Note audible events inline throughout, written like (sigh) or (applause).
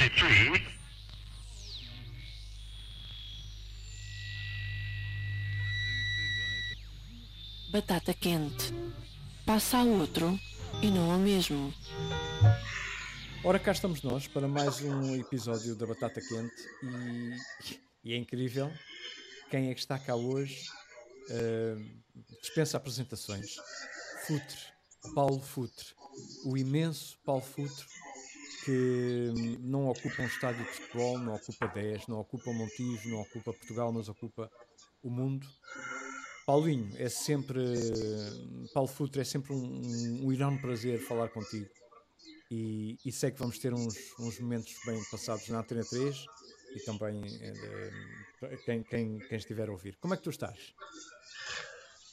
33. Batata quente. Passa a outro e não ao mesmo. Ora, cá estamos nós para mais um episódio da Batata Quente e, e é incrível quem é que está cá hoje. Uh, dispensa apresentações. Futre, Paulo Futre, o imenso Paulo Futre que não ocupa um estádio de futebol, não ocupa 10, não ocupa Montijo, não ocupa Portugal, mas ocupa o mundo. Paulinho, é sempre. Paulo Futre, é sempre um, um enorme prazer falar contigo. E, e, sei que vamos ter uns, uns momentos bem passados na Antena 3 e também eh, quem, quem, quem estiver a ouvir. Como é que tu estás?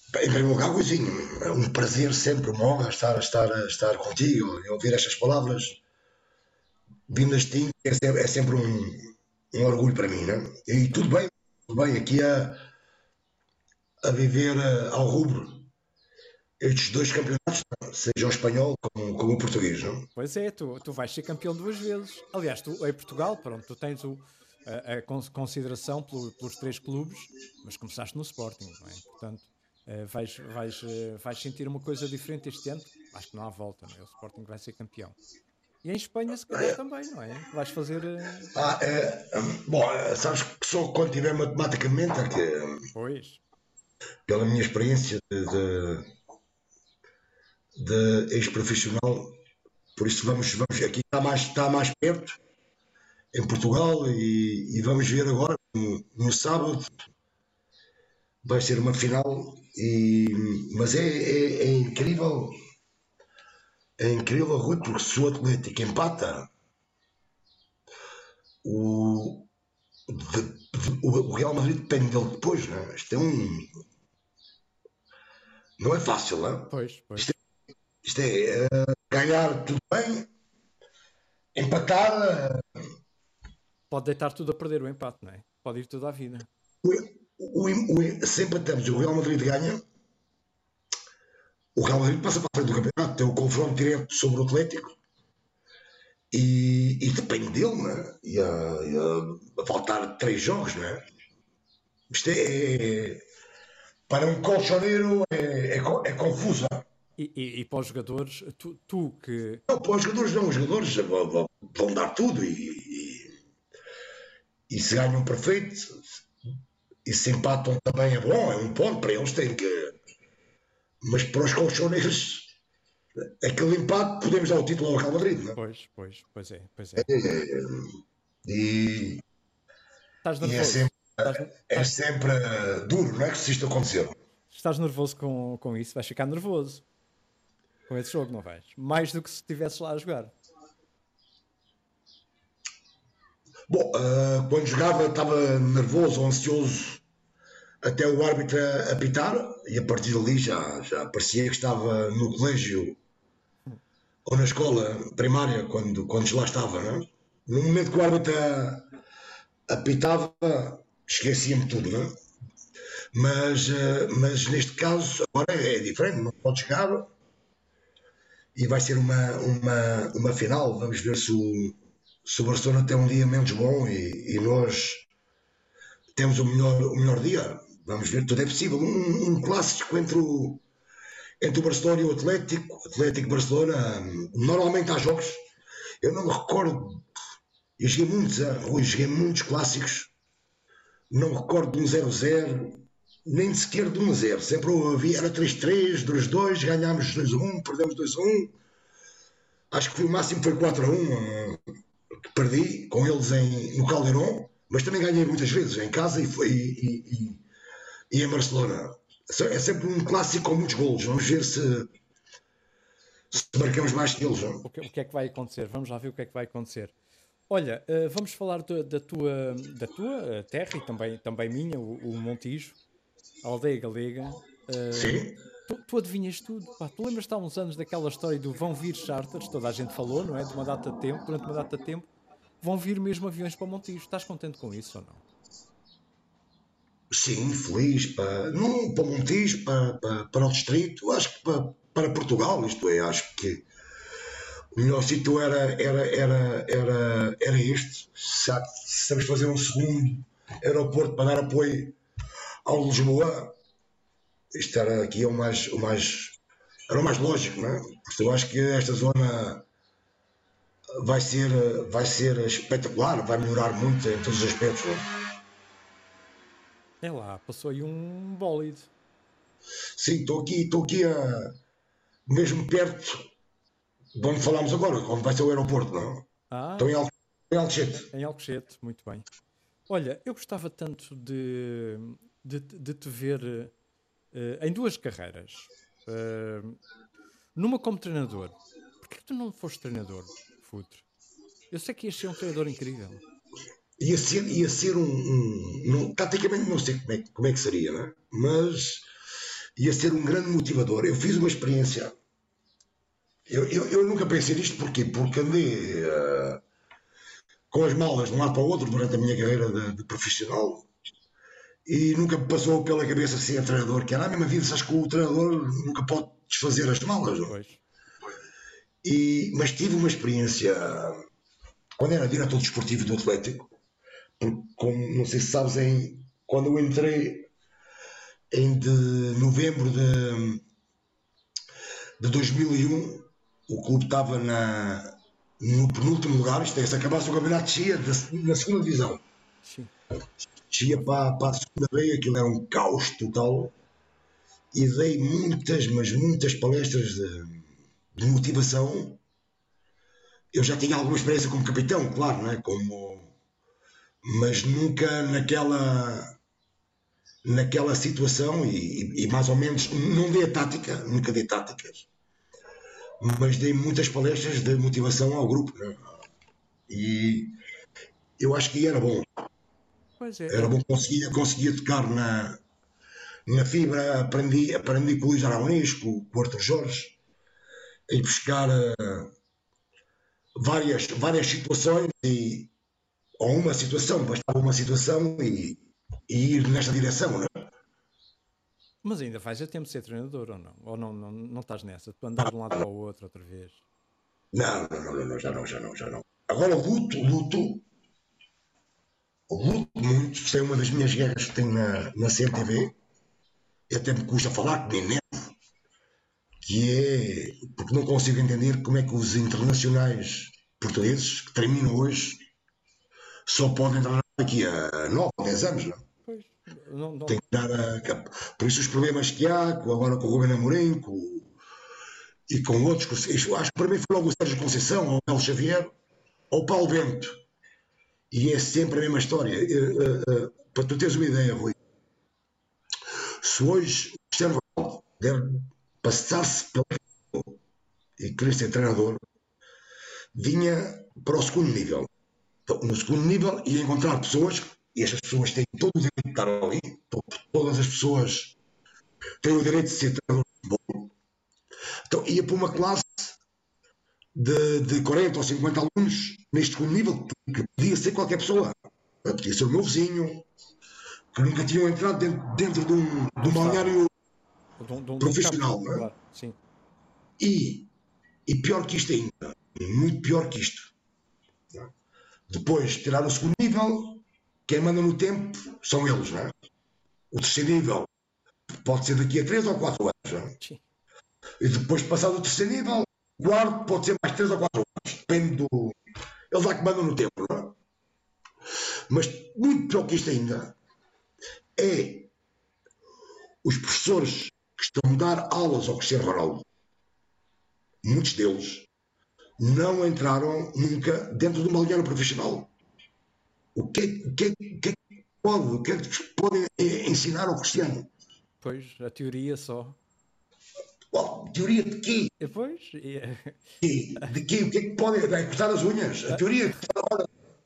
Em primeiro lugar, Luizinho, é um prazer sempre, uma honra estar, estar, estar contigo e ouvir estas palavras ti, é sempre, é sempre um, um orgulho para mim, né? E tudo bem, tudo bem, aqui a, a viver uh, ao rubro estes dois campeonatos, seja o espanhol como, como o português, não? Pois é, tu, tu vais ser campeão duas vezes. Aliás, tu em Portugal, pronto, tu tens o, a, a consideração pelo, pelos três clubes, mas começaste no Sporting, não é? Portanto, uh, vais, vais, uh, vais sentir uma coisa diferente este ano. Acho que não há volta, não é? O Sporting vai ser campeão. E em Espanha, se calhar, também, não é? Vais fazer. Ah, é, bom, sabes que só quando tiver matematicamente é que. Pois pela minha experiência de, de, de ex-profissional, por isso vamos, vamos aqui está mais, está mais perto, em Portugal, e, e vamos ver agora, no, no, sábado, vai ser uma final, e, mas é, é, é incrível, é incrível, Rui, porque se o Atlético empata, o, de, de, o Real Madrid depende dele depois, não é? Isto é um, não é fácil, não é? Pois, pois. Isto é, isto é uh, ganhar tudo bem, empatar. Uh, Pode deitar tudo a perder o empate, não é? Pode ir tudo à vida. O, o, o, se empatamos e o Real Madrid ganha, o Real Madrid passa para a frente do campeonato, tem o confronto direto sobre o Atlético e, e depende dele, não é? E a, e a, a faltar três jogos, não é? Isto é, é para um colchoneiro é, é, é confusa. E, e, e, para os jogadores, tu, tu, que. Não, para os jogadores não, os jogadores vão, vão dar tudo e, e, e, se ganham perfeito e se empatam também é bom, é um ponto para eles têm que. Mas para os colchoneiros, aquele empate podemos dar o título ao Real Madrid, não é? Pois, pois, pois é, pois é. é e, Estás e é sempre é sempre duro, não é que se isto acontecer. Estás nervoso com, com isso? Vais ficar nervoso com esse jogo, não vais? Mais do que se estivesse lá a jogar. Bom, uh, quando jogava estava nervoso ou ansioso até o árbitro apitar e a partir dali já, já parecia que estava no colégio ou na escola primária quando, quando lá estava. Não é? No momento que o árbitro apitava, esquecia-me tudo, não é? Mas, uh, mas neste caso, agora é diferente, não pode chegar e vai ser uma, uma, uma final. Vamos ver se o, se o Barcelona tem um dia menos bom e, e nós temos o melhor, o melhor dia. Vamos ver, tudo é possível. Um, um clássico entre o, entre o Barcelona e o Atlético, Atlético Barcelona, normalmente há jogos. Eu não me recordo, eu joguei muitos, Rui, joguei muitos clássicos não recordo de um 0-0, nem sequer de um 0. Sempre havia, era 3-3, 2-2, ganhámos 2-1, perdemos 2-1. Acho que o máximo foi 4-1 que perdi com eles em, no Caldeirão, mas também ganhei muitas vezes em casa e, foi, e, e, e em Barcelona. É sempre um clássico com muitos golos. Vamos ver se, se marcamos mais que eles. O que, o que é que vai acontecer? Vamos lá ver o que é que vai acontecer. Olha, uh, vamos falar da, da, tua, da tua eh, terra e também, também minha, o, o Montijo, a aldeia galega. Uh, Sim. Tu, tu adivinhas tudo. Pá, tu lembras-te há uns anos daquela história do vão vir charters, toda a gente falou, não é? De uma data de tempo, durante uma data de tempo, vão vir mesmo aviões para Montijo. Estás contente com isso ou não? Sim, feliz. Para, não para Montijo, para, para, para o distrito, acho que para, para Portugal, isto é, acho que o melhor sítio era, era, era, era, era este. Estamos fazer um segundo aeroporto para dar apoio ao Lisboa, isto era aqui o mais, o mais, era o mais lógico, não é? Porque eu acho que esta zona vai ser, vai ser espetacular, vai melhorar muito em todos os aspectos. Não é? É lá, passou aí um bólido. Sim, estou aqui, estou aqui a, mesmo perto de onde falámos agora, onde vai ser o aeroporto, não? Ah. Estou em, Al em Alcochete. Em Alcochete, muito bem. Olha, eu gostava tanto de, de, de te ver uh, em duas carreiras. Uh, numa como treinador. Porquê que tu não foste treinador, Futre? Eu sei que ias ser um treinador incrível. Ia ser, ia ser um, um, um Taticamente não sei como é, como é que seria, né? mas ia ser um grande motivador. Eu fiz uma experiência. Eu, eu, eu nunca pensei nisto porquê? porque andei uh, com as malas de um lado para o outro durante a minha carreira de, de profissional e nunca me passou pela cabeça ser treinador, que era a mesma vida, sabes que o treinador nunca pode desfazer as malas. Não? E, mas tive uma experiência quando era diretor desportivo do Atlético, como não sei se sabes, em, quando eu entrei em de novembro de, de 2001, o clube estava na, no penúltimo lugar, isto é, se acabasse o campeonato, descia na segunda divisão. Sim. Descia para, para a segunda B, aquilo era um caos total. E dei muitas, mas muitas palestras de, de motivação. Eu já tinha alguma experiência como capitão, claro, não é? Como, mas nunca naquela naquela situação e, e, mais ou menos não dei a tática, nunca dei táticas, mas dei muitas palestras de motivação ao grupo. Né? E eu acho que era bom. É. Era bom, conseguia, conseguia tocar na, na fibra, aprendi, aprendi com o Luís Aragonês, com, com o Arthur Jorge, a buscar uh, várias, várias situações e ou uma situação, bastava uma situação e e ir nesta direção, não é? Mas ainda faz a tempo de ser treinador ou não? Ou não, não, não estás nessa? Tu andas de um lado para o outro outra vez? Não, não, não, não, já não, já não, já não. Agora luto, luto, luto muito, isto é uma das minhas guerras que tenho na, na CMTV, e até me custa falar, que nem nevo, que é porque não consigo entender como é que os internacionais portugueses que terminam hoje só podem entrar aqui a 9, 10 anos, não? Pois, não, não. Tem que dar a, por isso os problemas que há, agora com o Rubén Amorim com, e com outros, acho que para mim foi logo o Sérgio Conceição, ou o Mel Xavier, ou o Paulo Bento. E é sempre a mesma história. Uh, uh, para tu teres uma ideia, Rui, se hoje o Cristiano Ronaldo deve passar-se pelo e querer ser treinador, vinha para o segundo nível no segundo nível e encontrar pessoas, e estas pessoas têm todo o direito de estar ali, todas as pessoas têm o direito de ser treinador de futebol. Então ia para uma classe de, de 40 ou 50 alunos neste segundo nível, que podia ser qualquer pessoa. Podia ser o meu vizinho, que nunca tinham entrado dentro, dentro de um, de um balneário profissional. é? Sim. E, e pior que isto ainda, muito pior que isto, depois, tirar o segundo nível, quem manda no tempo são eles, não é? O terceiro nível pode ser daqui a 3 ou 4 anos. Não é? E depois, passado o terceiro nível, quarto pode ser mais 3 ou 4 anos. Depende do. Eles lá que mandam no tempo, não é? Mas muito pior que isto ainda é os professores que estão a dar aulas ao Cristiano Ronaldo. Muitos deles não entraram nunca dentro do balneário profissional. O que, o que, o que pode, o que é que podem ensinar ao Cristiano? Pois, a teoria só. Bom, teoria de quê? Pois, yeah. de quê? O que é que podem é cortar as unhas? A teoria de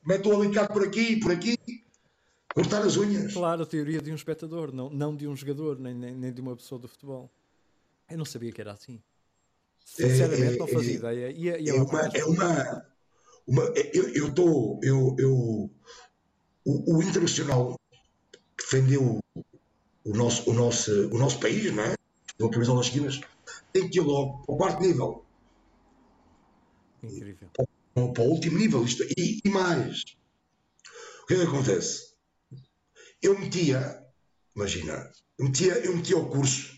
mete o alicate por aqui, por aqui, cortar as unhas. Claro, a teoria de um espectador, não, não de um jogador, nem, nem, nem de uma pessoa do futebol. Eu não sabia que era assim. Sinceramente, é, não fazia é, ideia. E, e é, uma, é uma, uma. eu estou. Eu, eu, o, o, Internacional que defendeu o nosso, o nosso, o nosso país, não é? Deu a camisola das esquinas, tem que ir logo para o quarto nível. Incrível. Para, para o último nível. Isto, e, e mais. O que é que acontece? Eu metia, imagina, eu metia, eu metia o curso,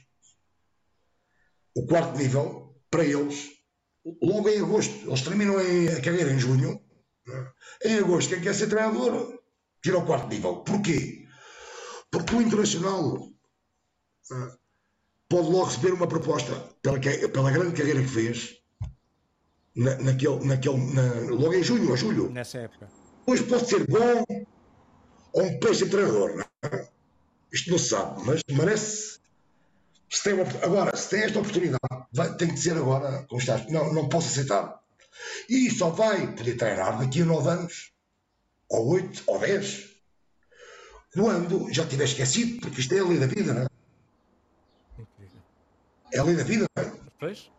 o quarto nível, para eles, logo em agosto. Eles terminam a carreira em junho. né? Em agosto, quem quer ser treinador, tira o quarto nível. Porquê? Porque o Internacional né, pode logo receber uma proposta pela, pela grande carreira que fez na, naquele, naquele, na- logo em junho ou julho. Nessa época. Depois pode ser bom ou um péssimo treinador. Não é? Isto não se sabe, mas merece. Se tem uma- agora, se tem esta oportunidade, vai- tem que dizer agora, como estás, não, não posso aceitar. E só vai poder treinar daqui a nove anos, ou oito, ou dez, quando já tiver esquecido, porque isto é a lei da vida, não é? É a lei da vida, não é? Depois?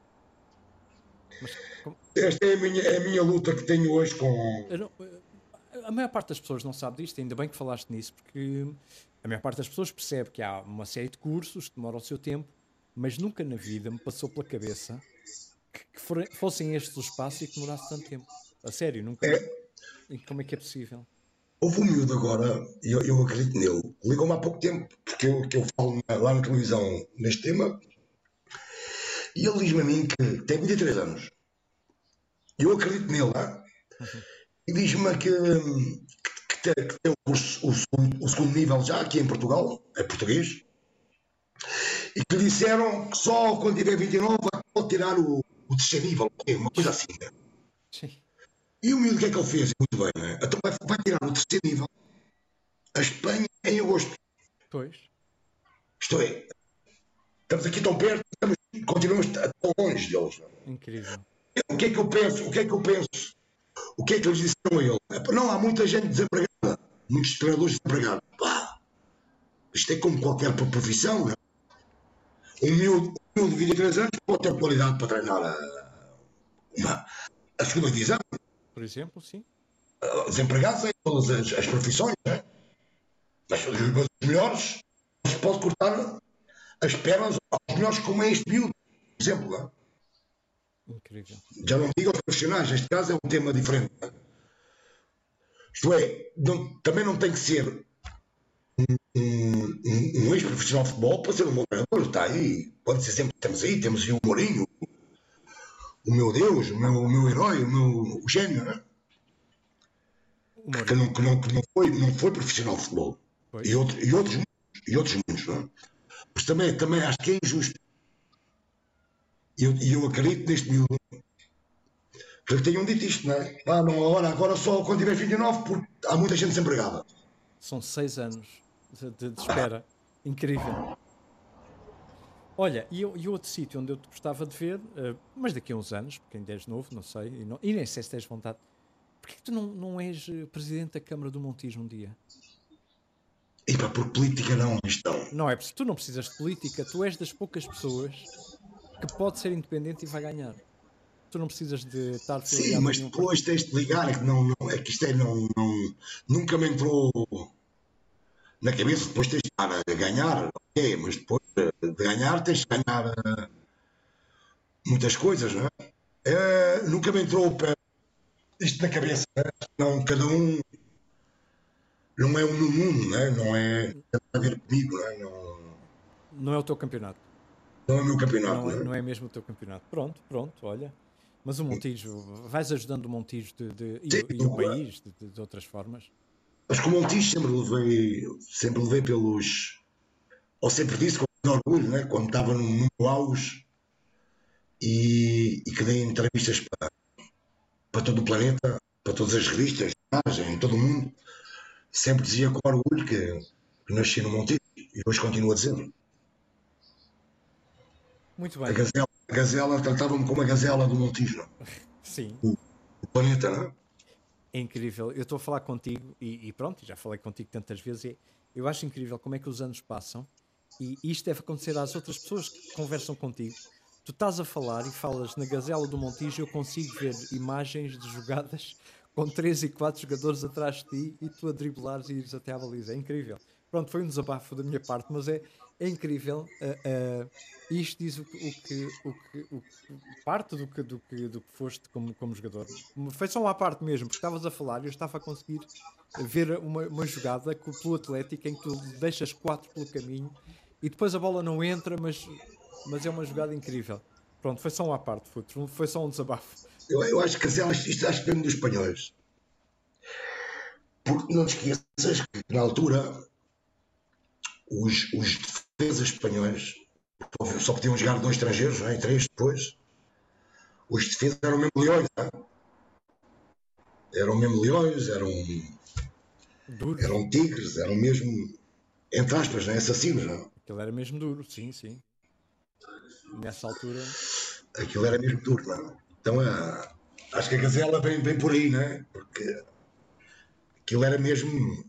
Mas como- Esta é a minha, é a minha luta que tenho hoje com. eu não- a maior parte das pessoas não sabe disto, ainda bem que falaste nisso, porque a maior parte das pessoas percebe que há uma série de cursos que demoram o seu tempo, mas nunca na vida me passou pela cabeça que, que fore- fossem estes os passos e que demorasse tanto tempo. A sério, nunca. E como é que é possível? Houve um miúdo agora, e eu, eu acredito nele, ligou-me há pouco tempo, porque eu, que eu falo lá na televisão neste tema, e ele diz-me a mim que tem 23 anos. Eu acredito nele, ah, (laughs) e diz-me que, que, tem, que tem o, curso, o, segundo, o segundo nível já aqui em Portugal, é português, e que disseram que só quando tiver 29 vai pode tirar o, o terceiro nível, uma coisa assim. né? Sim. E o miúdo o que é que ele fez? Muito bem, né? Então vai, vai tirar o terceiro nível a Espanha em agosto. Pois. Isto é, estamos aqui tão perto, estamos, continuamos tão longe deles. não é? Incrível. O que é que eu penso? O que é que eu penso? O que é que eles disseram a ele? Epá, Não, há muita gente desempregada, muitos treinadores desempregados. Pá, isto é como qualquer profissão. Não é? Um miúdo, um miúdo de 23 anos pode ter qualidade para treinar a, uma, a segunda divisão. Por exemplo, sim. desempregados em todas as, as profissões, né? mas os melhores se pode cortar as pernas aos melhores como é este miúdo, por exemplo. Incrível. Já não digo aos profissionais, neste caso é um tema diferente. Isto é, não- também não tem que ser um, um- um ex-profissional de futebol para ser um bom treinador. Está aí, pode ser sempre temos aí, temos aí o Mourinho, o meu Deus, o meu, o meu herói, o meu o gênio, né? Que não, que não, que não, foi, não foi profissional de futebol. E, outro, e, outros, muitos, e outros muitos, não é? Mas também, também acho que é injusto. E eu, eu acredito neste miúdo. Porque tenham dito isto, não é? Ah, não, agora, agora só quando tiver 29, porque há muita gente desempregada. São seis anos de, de- de espera. Incrível. Olha, e, e outro sítio onde eu te gostava de ver, eh, mas daqui a uns anos, porque ainda és novo, não sei, e, não- e nem sei se tens vontade, porquê que tu não, não és eh, presidente da Câmara do Montijo um dia? E pá, por política não, isto não. Não é, tu não precisas de política, tu és das poucas pessoas que pode ser independente e vai ganhar. Tu não precisas de estar Sim, mas depois tens de ligar, é que, não, não, é que isto é, não, não, nunca me entrou na cabeça. Depois tens de estar a ganhar, ok, mas depois de ganhar tens de ganhar eh, muitas coisas, não é? Eh, nunca me entrou isto na cabeça, né? não, cada um não é um no mundo, não é não tem a ver comigo, né? não, Não é o teu campeonato. Não é o meu campeonato. Não é, né? não é mesmo o teu campeonato. Pronto, pronto, olha. Mas o Montijo, vais ajudando o Montijo de, de- e, Sim, o- e o país de, de- de outras formas. Mas como Montijo sempre levei, sempre levei pelos. Ou sempre disse com orgulho, né? quando estava no, no auge e, e que dei entrevistas para, para todo o planeta, para todas as revistas, em todo o mundo, sempre dizia com orgulho que, que nasci no Montijo e hoje continuo a dizer. Muito A bem, gazela, a gazela tratava-me como a gazela do Montijo, (laughs) sim, o planeta, não é? é incrível. Eu estou a falar contigo e, e pronto, já falei contigo tantas vezes. eu acho incrível como é que os anos passam e isto deve acontecer às outras pessoas que conversam contigo. Tu estás a falar e falas na Gazela do Montijo, eu consigo ver imagens de jogadas (laughs) com 3 e 4 jogadores atrás de ti e tu a driblares e ires até à baliza. É incrível. Pronto, foi um desabafo da minha parte, mas é, é incrível. Uh, uh, isto diz o que, o que, o que, o que parte do que, do que, do que foste como, como jogador. Foi só uma parte mesmo, porque estavas a falar e eu estava a conseguir ver uma, uma jogada pelo Atlético em que tu deixas quatro pelo caminho e depois a bola não entra, mas, mas é uma jogada incrível. Pronto, foi só uma parte, foi, foi só um desabafo. Eu, eu acho que isto acho que vem dos espanhóis. Porque não te esqueças que na altura os, os defesas espanhóis só podiam jogar dois estrangeiros, não é? três depois. Os defesas eram mesmo leões, não é? eram mesmo leões, eram, eram tigres, eram mesmo, entre aspas, não é? assassinos. Não é? Aquilo era mesmo duro, sim, sim. Nessa altura. Aquilo era mesmo duro, não é? Então uh, acho que a gazela vem, vem por aí, não é? Porque aquilo era mesmo.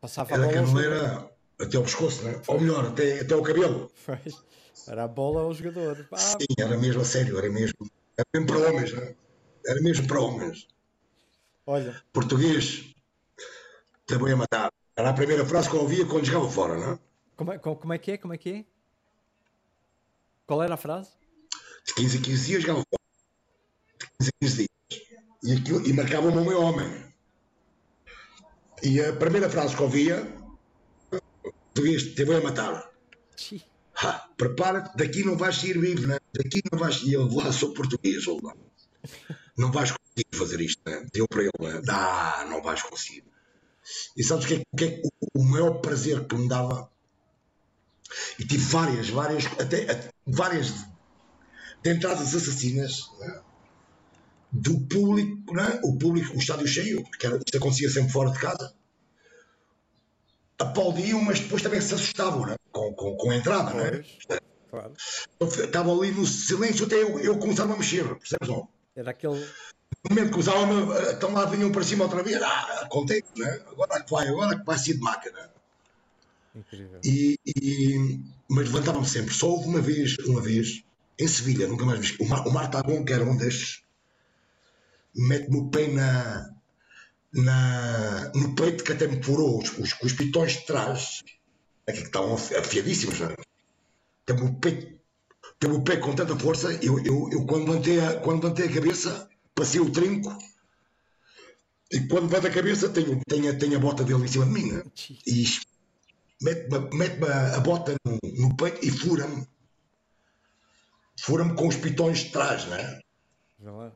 Passava era a bola. Até o pescoço, né? ou melhor, até, até o cabelo. Era a bola ao jogador. Ah. Sim, era mesmo a sério, era mesmo. Era mesmo para homens, né? era mesmo para homens. Olha. Português, também a matar. Era a primeira frase que eu ouvia quando jogava fora, não é? Como é, como é que é? Como é que é? Qual era a frase? De 15 a 15 dias jogava fora. De 15 a 15 dias. E, aquilo, e marcava-me o meu homem. E a primeira frase que eu ouvia português te vou matar. Prepara-te, daqui não vais sair vivo, né? daqui não vais. E eu lá sou português, ou lá. Não vais conseguir fazer isto, né? Deu para ele, né? Ah, não vais conseguir. E sabes o que é, que é o maior prazer que me dava? E tive várias, várias, até várias de entradas assassinas né? do público, né? o público, o estádio cheio, porque era, isto acontecia sempre fora de casa aplaudiam, mas depois também se assustavam né? com, com, com a entrada. Pois, né? claro. Estava ali no silêncio até eu, eu começar a mexer, percebes não? Era aquele. No momento que começavam, então lá vinham para cima outra vez, ah, contente, né? agora que vai, agora que vai ser de máquina. Incrível. E, e, mas levantavam-me sempre. Só houve uma vez, uma vez, em Sevilha, nunca mais vi. O, Mar, o Martagon, que era um destes, mete-me o pé na, na, no peito que até me furou os, os, os pitões de trás, aqui que estavam afiadíssimos, é? teve o peito, teve o pé com tanta força, eu, eu, eu quando, levantei a, quando levantei a cabeça, passei o trinco, e quando levanto a cabeça, tenho, tenho, tenho a bota dele em cima de mim, né? e mete-me mete a, a bota no, no peito e fura-me. Fura-me com os pitões de trás, né? Já lá.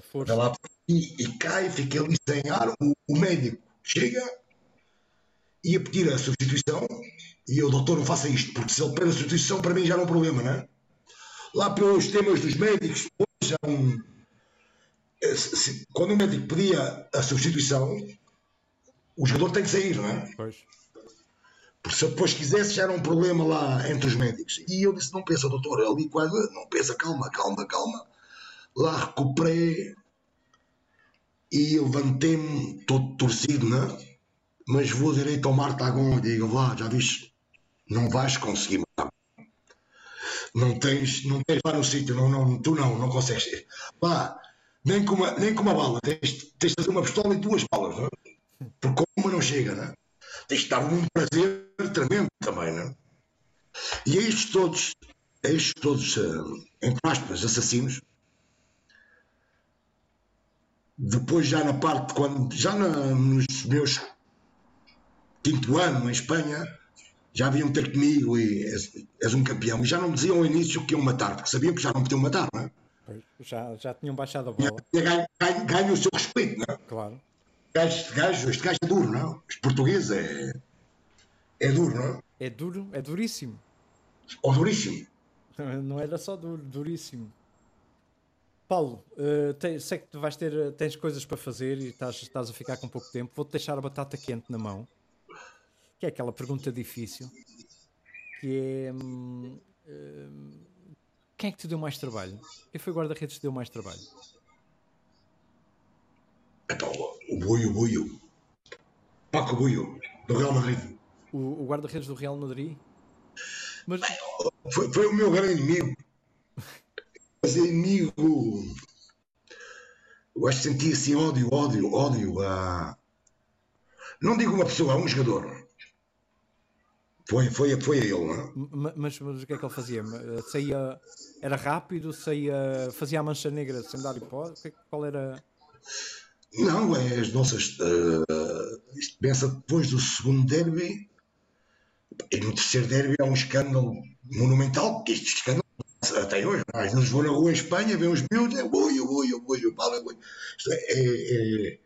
Força. Lá, e, e cai, fica ali sem ar. O, o médico chega e a pedir a substituição. E eu, doutor, não faça isto, porque se ele pede a substituição, para mim já não é um problema, não é? Lá pelos temas dos médicos, já um, quando o médico pedia a substituição, o jogador tem que sair, não é? Pois. Porque se depois quisesse, já era um problema lá entre os médicos. E eu disse: Não pensa, doutor, ali quase, não pensa, calma, calma, calma lá recuperei e levantei-me todo torcido, né? mas vou direito ao Martagon e digo, vá, já viste, não vais conseguir. Não tens, não tens lá no sítio, não, não, tu não, não consegues. Vá, nem com uma, nem com uma bala, tens, tens de fazer uma pistola e duas balas, não? É? porque uma não chega, não? É? tens de estar num prazer tremendo também, não? É? E estes todos, estes todos, uh, entre aspas, assassinos, depois, já na parte, quando, já na, nos meus quinto ano em Espanha, já vinham ter comigo e és, és, um campeão. E já não diziam ao início que iam matar, porque sabiam que já não podiam matar, não é? Já, já tinham baixado a bola. Ganho, ganho, ganho o seu respeito, não é? Claro. Este gajo, este gajo é duro, não é? Os portugueses é, é duro, não é? É duro, é duríssimo. Ou duríssimo. (laughs) Não era só duro, duríssimo. Paulo, uh, sei que tu vais ter, tens coisas para fazer e estás, estás a ficar com pouco tempo. Vou-te deixar a batata quente na mão, que é aquela pergunta difícil, que é hum, hum, quem é que te deu mais trabalho? Quem foi o guarda-redes que te deu mais trabalho? Então, o Buio, o Buio. Paco Buio, do Real Madrid. O, o guarda-redes do Real Madrid? Mas... Foi, foi o meu grande inimigo mas inimigo. Eu acho que senti assim ódio, ódio, ódio a. Não digo uma pessoa, a um jogador. Foi, foi, foi a ele, não é? Mas, mas, o que é que ele fazia? Saía, era rápido, saía, fazia a mancha negra sem dar hipótese? É qual era. Não, é as nossas. Uh, isto pensa depois do segundo derby, e no terceiro derby há um escândalo monumental, que este escândalo até hoje, mas nos vão na rua em Espanha, vê os miúdos, é ui, ui, ui, ui, isto é, é, é,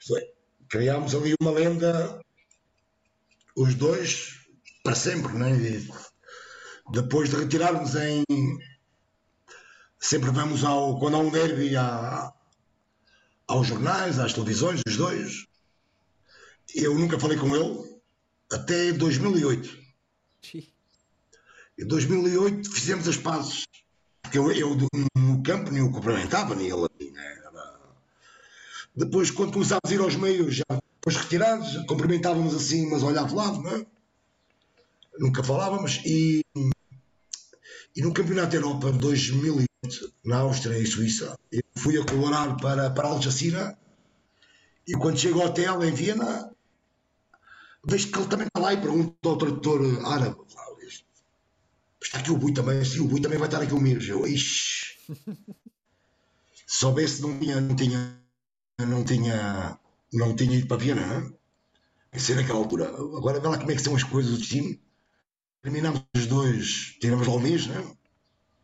isto é, criámos ali uma lenda, os dois, para sempre, não é? Depois de retirarmos em. Sempre vamos ao. Quando há um derby, aos jornais, às televisões, os dois. Eu nunca falei com ele até 2008. Em 2008 fizemos as pazes. Porque eu, eu no campo nem o cumprimentava, nem ele ali. Né? Depois, quando começámos a ir aos meios, já depois retirados, cumprimentávamos assim, mas olhar de lado, não é? Nunca falávamos. E, e no Campeonato Europa de 2008, na Áustria e Suíça, eu fui a colaborar para, para Algeciras e quando chego ao hotel em Viena, vejo que ele também está lá e pergunto ao tradutor árabe: está aqui o Bui também, sim, o Bui também vai estar aqui o Mires. Eu, ixi. Soubesse, não tinha, não tinha, não tinha, não tinha ido para Viena, é? Ser naquela altura. Agora vê lá como é que são as coisas do destino. Terminámos os dois, tiramos lá o mês, não é?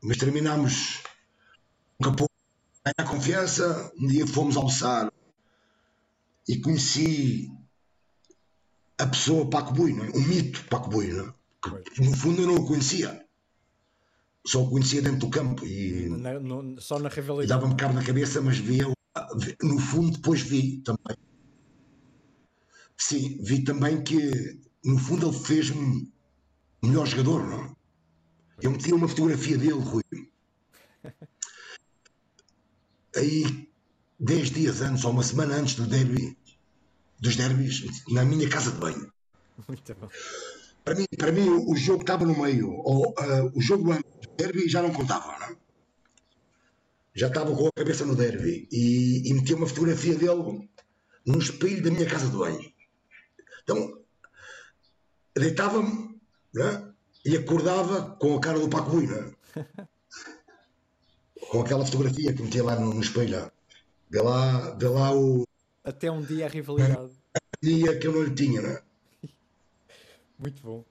Mas terminámos um capô, ganhar confiança. Um dia fomos almoçar e conheci a pessoa Paco Bui, é? o mito Paco Bui, é? que no fundo eu não o conhecia só o conhecia dentro do campo e na, no, só na rivalidade. Dava-me cabo na cabeça, mas via no fundo depois vi também. Sim, vi também que no fundo ele fez-me melhor jogador, não? Eu meti uma fotografia dele, Rui. (laughs) Aí, dez dias antes, ou uma semana antes do derby, dos derbys, na minha casa de banho. Muito bom. Para mim, para mim o, jogo estava no meio, ou uh, o jogo antes derby já não contava, não? É? Já estava com a cabeça no derby e, e metia uma fotografia dele no espelho da minha casa de banho. Então, deitava-me é? e acordava com a cara do Paco Rui, é? (laughs) com aquela fotografia que metia lá no, no espelho. Vê lá, vê lá o. Até um dia a rivalidade. dia que eu não lhe tinha, não é? Muito bom.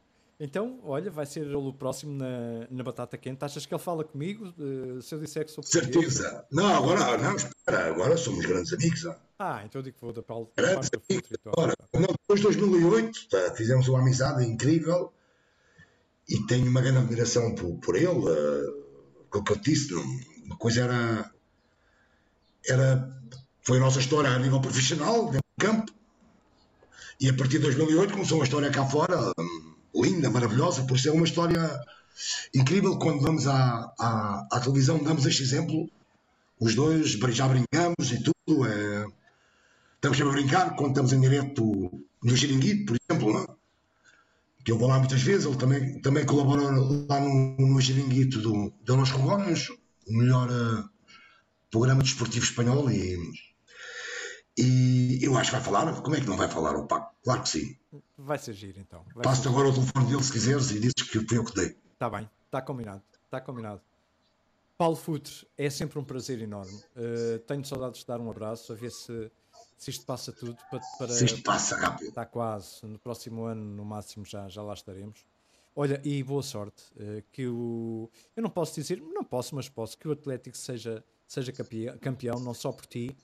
Então, olha, vai ser o próximo na, na batata quente. Achas que ele fala comigo? Uh, se eu disser que sou português? Certeza. Não, agora, não, espera, agora somos grandes amigos. Ah, ah então eu digo que vou da Paulo. Grandes amigos. Agora, não, depois de 2008, tá, fizemos uma amizade incrível e tenho uma grande admiração por, por ele. Uh, o que eu disse, não, uma coisa era, era. Foi a nossa história a nível profissional, dentro do campo. E a partir de 2008 começou uma história cá fora. Um, linda, maravilhosa, por ser uma história incrível. Quando vamos à, à, à televisão, damos este exemplo. Os dois já brincamos e tudo. É, estamos sempre a brincar quando estamos em direto no Xiringuito, por exemplo, não? É? que eu vou lá muitas vezes. Ele também, também colabora lá no, no Xiringuito do, de Los Colónios, o melhor uh, programa desportivo espanhol. E, e eu acho que vai falar. Como é que não vai falar o Paco? Claro que sim. Vai ser giro então. Passo agora o telefone dele se quiseres e dizes que fui eu que dei. Está bem, está combinado. Está combinado. Paulo Futre, é sempre um prazer enorme. Uh, tenho saudades de dar um abraço, a ver se, se isto passa tudo. Para, para, se isto passa rápido. Está quase. No próximo ano, no máximo, já, já lá estaremos. Olha, e boa sorte. Uh, que o. Eu não posso dizer, não posso, mas posso, que o Atlético seja, seja campeão, não só por ti,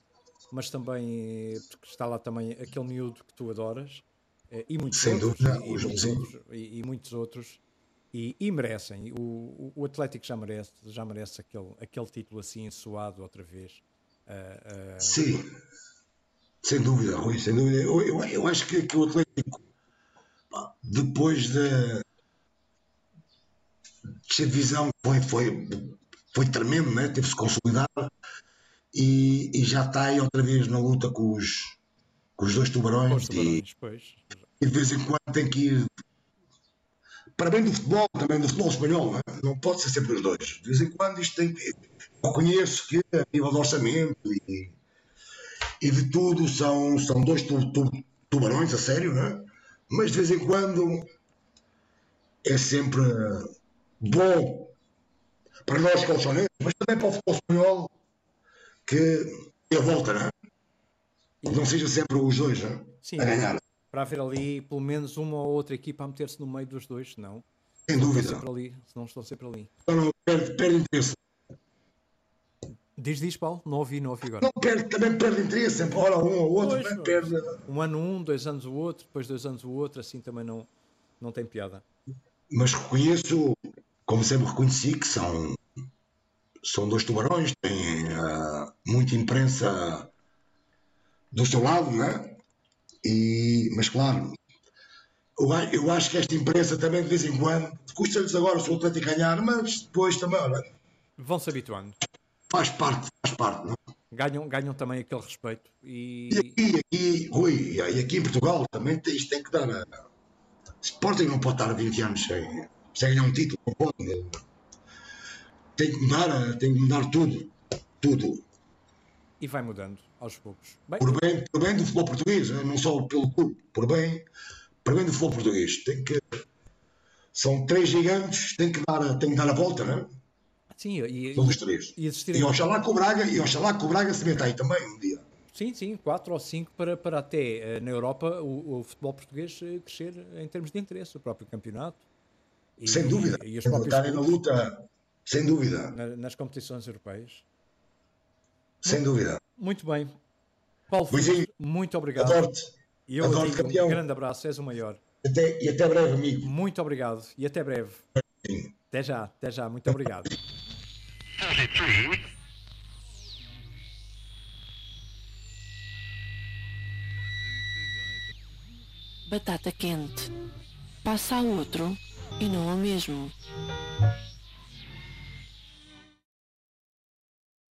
mas também porque está lá também aquele miúdo que tu adoras eh, e muitos Sem outros, dúvida, e, muitos outros e, e, muitos outros e, e merecem. O, o, Atlético já merece já merece aquele aquele título assim suado outra vez uh, uh... sim. Sem dúvida Rui sem dúvida. Eu, eu, eu acho que, que, o Atlético depois de esta divisão foi foi foi tremendo né? Teve-se consolidado e, e, já está aí outra vez na luta com os com os dois tubarões, os tubarões e, e, de vez em quando tem que ir para bem do futebol, também do futebol espanhol, não, é? pode ser sempre os dois. De vez em quando isto tem que. Eu conheço que a nível de orçamento e, e de tudo são, são dois tu, tu, tubarões, a sério, não é? mas de vez em quando é sempre bom para nós colchoneiros, mas também para o futebol espanhol que a volta, não é? Não seja sempre os dois não é? Sim, a ganhar. para haver ali pelo menos uma ou outra equipa a meter-se no meio dos dois, senão Sem estão dúvida. sempre ali, senão estão sempre ali. Então não perde, perde interesse. Diz, diz, Paulo, não ouvi, não ouvi agora. Não perde, também perde interesse, sempre ora um ou outro, Pois, também perde. Um ano um, dois anos o outro, depois dois anos o outro, assim também não, não tem piada. Mas reconheço, como sempre reconheci, que são, são dois tubarões, têm ah, muita imprensa do seu lado, não é? E, mas claro, eu, eu acho que esta imprensa também de vez em quando custa-lhes agora se o Atlético ganhar, mas depois também, olha, Vão-se habituando. faz parte, faz parte, não é? Ganham, ganham também aquele respeito. E, E aqui, aqui, Rui, e aqui em Portugal também isto tem que dar a. Sporting não pode estar 20 anos sem, sem ganhar um título, não pode. Tem que mudar, a- tem que mudar tudo. Tudo. e vai mudando aos poucos. Bem, Por bem, por bem do futebol português, eh, não só pelo clube, por bem, por bem do futebol português. Tem que. São três gigantes, tem que dar, tem que dar a volta, não é? sim, e, São os três. e existirem E oxalá que o Braga, e oxalá que o Braga se meta aí também um dia. Sim, sim, quatro ou cinco para, para até eh, na Europa o, o futebol português eh, crescer em termos de interesse, o próprio campeonato. E, Sem dúvida. E próprios Estarem na luta, sem dúvida. na- nas competições europeias. Sem dúvida. Muito bem. Paulo Funes, muito obrigado. Adoro-te. E eu digo campeão. um grande abraço, és o maior. Até, e até breve, amigo. Muito obrigado e até breve. Até já, até já, muito obrigado. (laughs) Batata quente. Passa a outro e não ao mesmo.